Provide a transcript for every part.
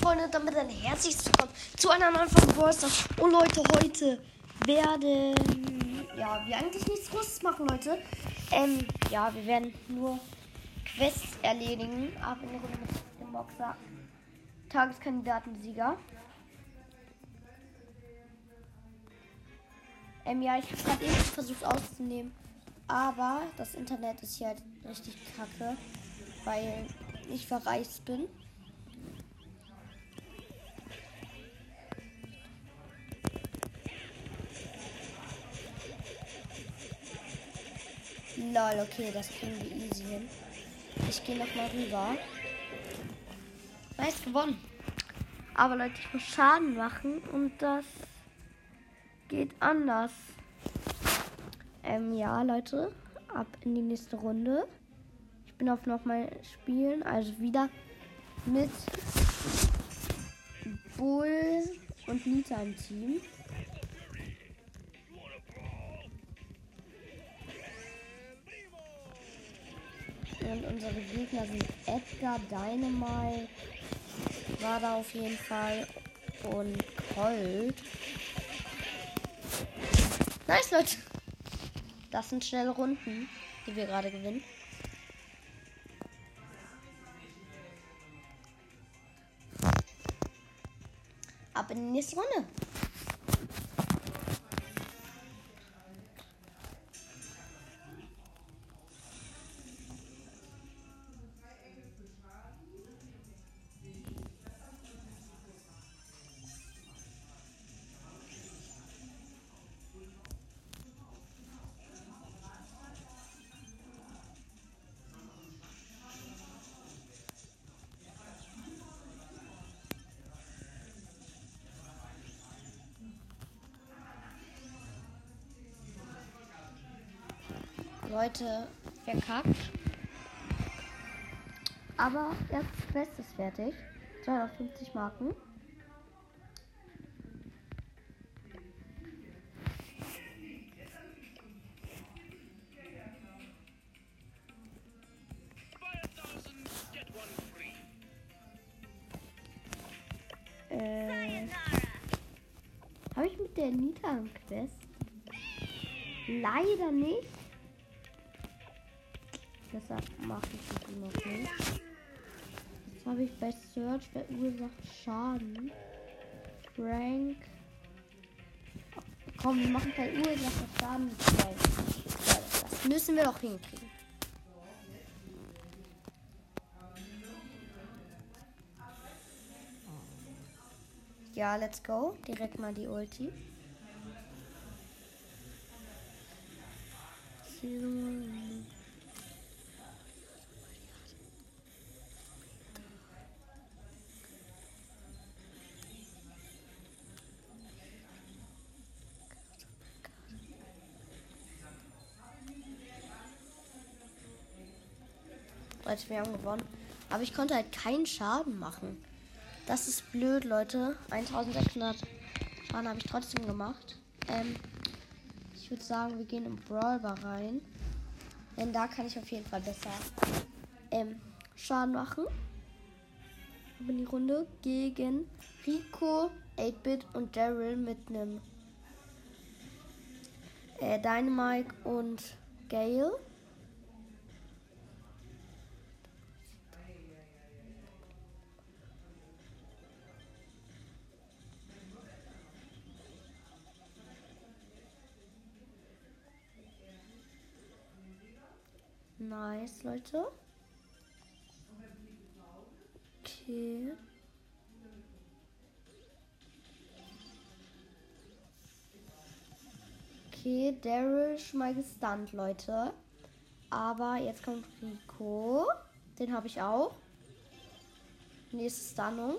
Freunde, damit ein herzliches Willkommen zu einer neuen Folge Ballstars. Und Leute, heute werden, ja, wir eigentlich nichts Großes machen, Leute. Ähm, ja, wir werden nur Quests erledigen. Ab in der Runde mit dem Boxer. Tageskandidatensieger. Ähm, ja, ich habe gerade eben versucht auszunehmen. Aber das Internet ist hier halt richtig kacke, weil ich verreist bin. Lol, okay, das kriegen wir easy hin. Ich gehe nochmal rüber. Nice gewonnen. Aber Leute, ich muss Schaden machen und das geht anders. Ähm, ja, Leute, ab in die nächste Runde. Ich bin auf nochmal spielen, also wieder mit Bull und Nita im Team. Und unsere Gegner sind Edgar, Dynamite, war da auf jeden Fall und Colt. Nice, Leute. Das sind schnelle Runden, die wir gerade gewinnen. Ab in die nächste Runde. Leute verkackt. Aber Quest ist fertig. 250 Marken. Äh, Habe ich mit der Nita einen Quest? Leider nicht. Deshalb mache ich die noch nicht. Jetzt habe ich bei Search verursacht Schaden. Frank. Komm, wir machen verursacht Schaden. Das müssen wir doch hinkriegen. Ja, let's go. Direkt mal die Ulti. Leute, wir haben gewonnen. Aber ich konnte halt keinen Schaden machen. Das ist blöd, Leute. 1600 Schaden habe ich trotzdem gemacht. Ähm, ich würde sagen, wir gehen im Brawl Bar rein. Denn da kann ich auf jeden Fall besser ähm, Schaden machen. In die Runde gegen Rico, 8-Bit und Daryl mit einem äh, Dynamite und Gale. Nice, Leute. Okay. Okay, Daryl schon mal gestunt, Leute. Aber jetzt kommt Rico. Den habe ich auch. Nächste Stunnung.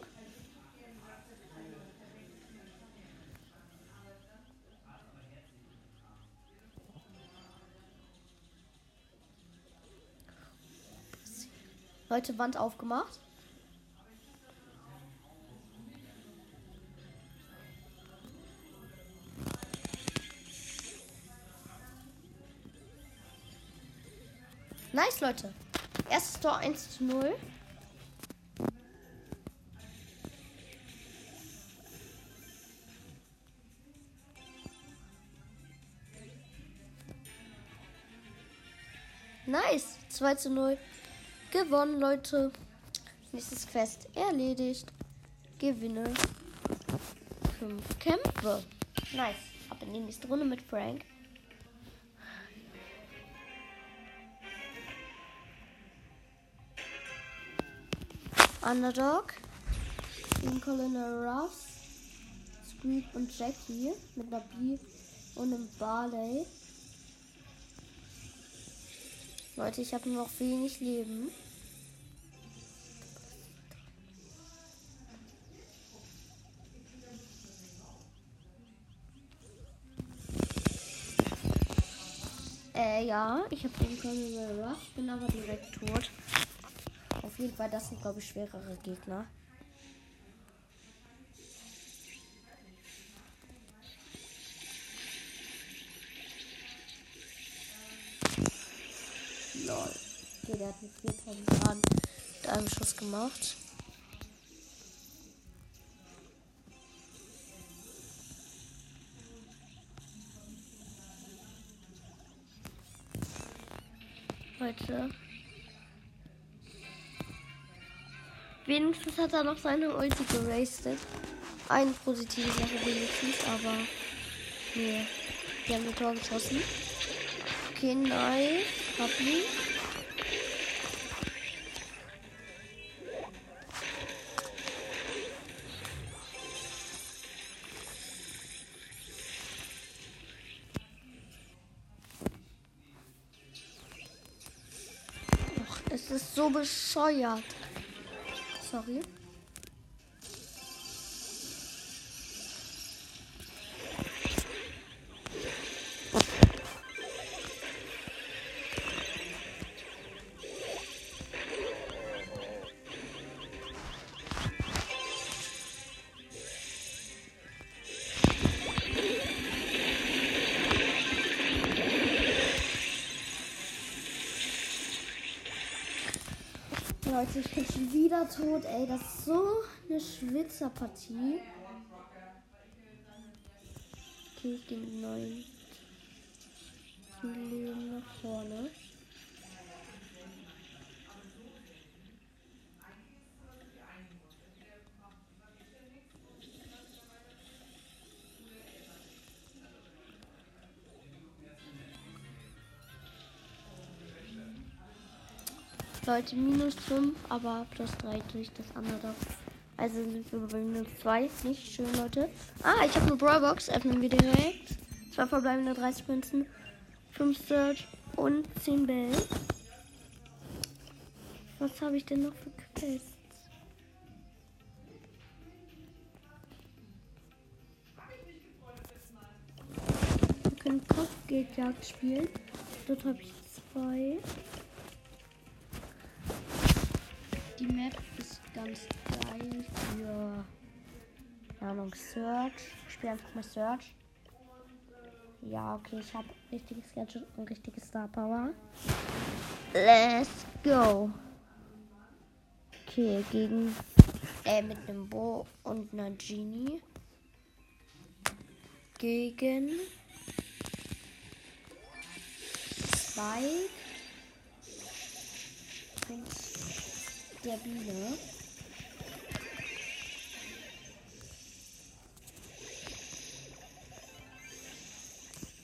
Leute, Wand aufgemacht. Nice, Leute. Erstes Tor 1 zu 0. Nice. 2 zu 0. Gewonnen, Leute. Nächstes Quest erledigt. Gewinne 5 Kämpfe. Nice. Ab in die nächste Runde mit Frank. Underdog. Gegen Colonel Ruffs. Squeak und Jackie. Mit einer B und einem Barley. Leute, ich habe noch wenig Leben. Äh, ja, ich habe den Colonel Rush, bin aber direkt tot. Auf jeden Fall, das sind, glaube ich, schwerere Gegner. Lol. Okay, der hat mit 4000 Schaden mit einem Schuss gemacht. Leute. Wenigstens hat er noch seine Ulti gerastet. Eine positive Sache wenigstens, aber nee. Die haben ein Tor geschossen. Okay, nice. Hab ihn. Ist so bescheuert. Sorry. Leute, ich bin schon wieder tot, ey. Das ist so eine Schwitzerpartie. Okay, ich gehe mit neun Leben nach vorne. Leute, minus 5, aber plus 3 durch das andere. Also sind wir bei minus 2. Nicht schön, Leute. Ah, ich habe eine Brawlbox. Öffnen wir direkt. Zwei verbleibende 30 Münzen, 5 Search und 10 Bell. Was habe ich denn noch für Quests? Wir können Kopfgeldjagd spielen. Dort habe ich zwei. Die Map ist ganz geil für keine Ahnung, Search. Ich spiele einfach mal Search. Ja, okay, ich habe richtiges Gadget und richtige Star Power. Let's go. Okay, gegen äh, mit einem Bo und einer Genie. Gegen Spike und der Biene.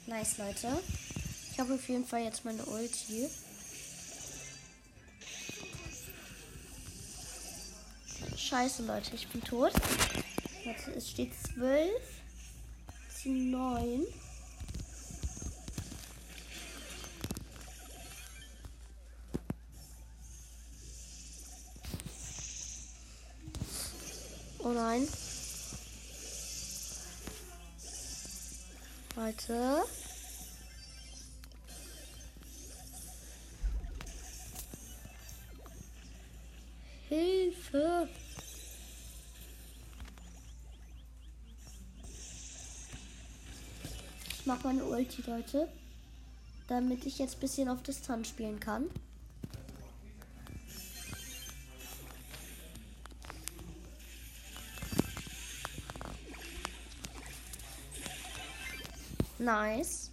Nice, Leute. Ich habe auf jeden Fall jetzt meine Ulti. Scheiße, Leute, ich bin tot. Jetzt es steht 12 zu 9. Leute. Hilfe. Ich mache meine Ulti, Leute. Damit ich jetzt ein bisschen auf Distanz spielen kann. Nice.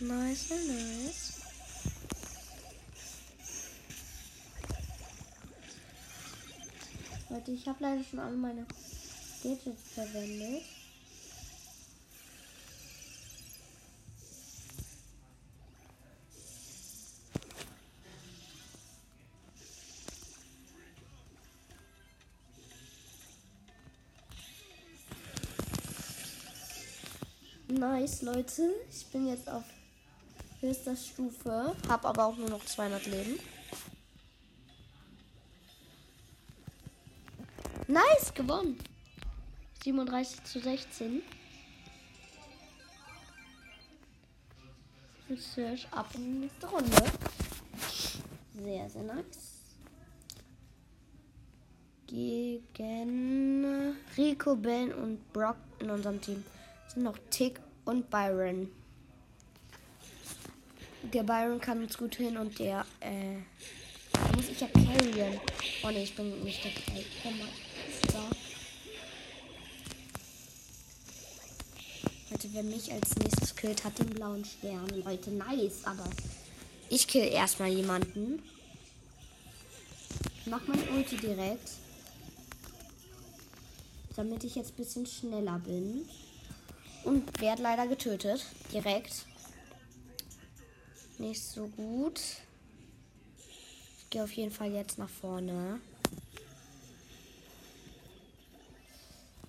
Nice, nice. Leute, ich habe leider schon alle meine Gadgets verwendet. Nice, Leute. Ich bin jetzt auf höchster Stufe, habe aber auch nur noch 200 Leben. Nice, gewonnen. 37 zu 16. Search ab in die nächste Runde. Sehr, sehr nice. Gegen Rico, Ben und Brock in unserem Team sind noch Tick und Byron. Der Byron kann uns gut hin und der, äh, muss ich ja carryen. Oh ne, ich bin nicht der Carry. So. Leute, wer mich als nächstes killt, hat den blauen Stern. Leute, nice, aber ich kill erstmal jemanden. Mach mein Ulti direkt. Damit ich jetzt ein bisschen schneller bin. Und werde leider getötet. Direkt. Nicht so gut. Ich gehe auf jeden Fall jetzt nach vorne.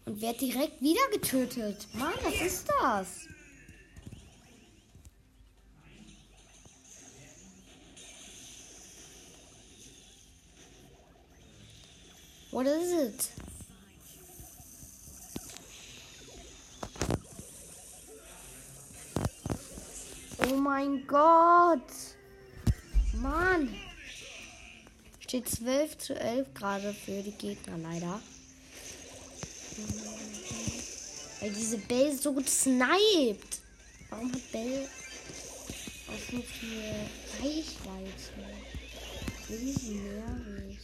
Und werde direkt wieder getötet. Mann, was ist das? What is it? Oh mein Gott. Mann. Steht 12 zu 11 gerade für die Gegner leider. Weil diese Bell so gut sniped. Warum hat Bell auch so viel Reichweite? Riesen nervig.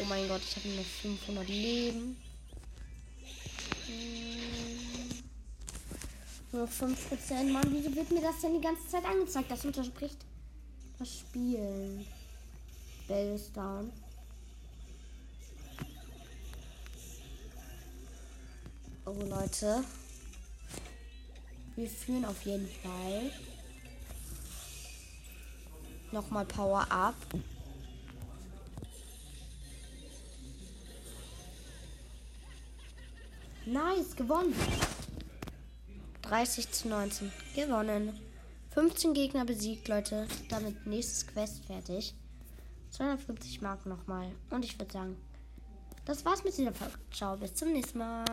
Oh mein Gott, ich habe nur 500 Leben. Nur 5%. Mann, wieso wird mir das denn die ganze Zeit angezeigt? Das unterspricht das Spielen. Bell ist down. Oh Leute. Wir führen auf jeden Fall. Nochmal Power up. Nice, gewonnen. 30 zu 19. Gewonnen. 15 Gegner besiegt, Leute. Damit nächstes Quest fertig. 250 Mark nochmal. Und ich würde sagen, das war's mit dieser Folge. Ciao, bis zum nächsten Mal.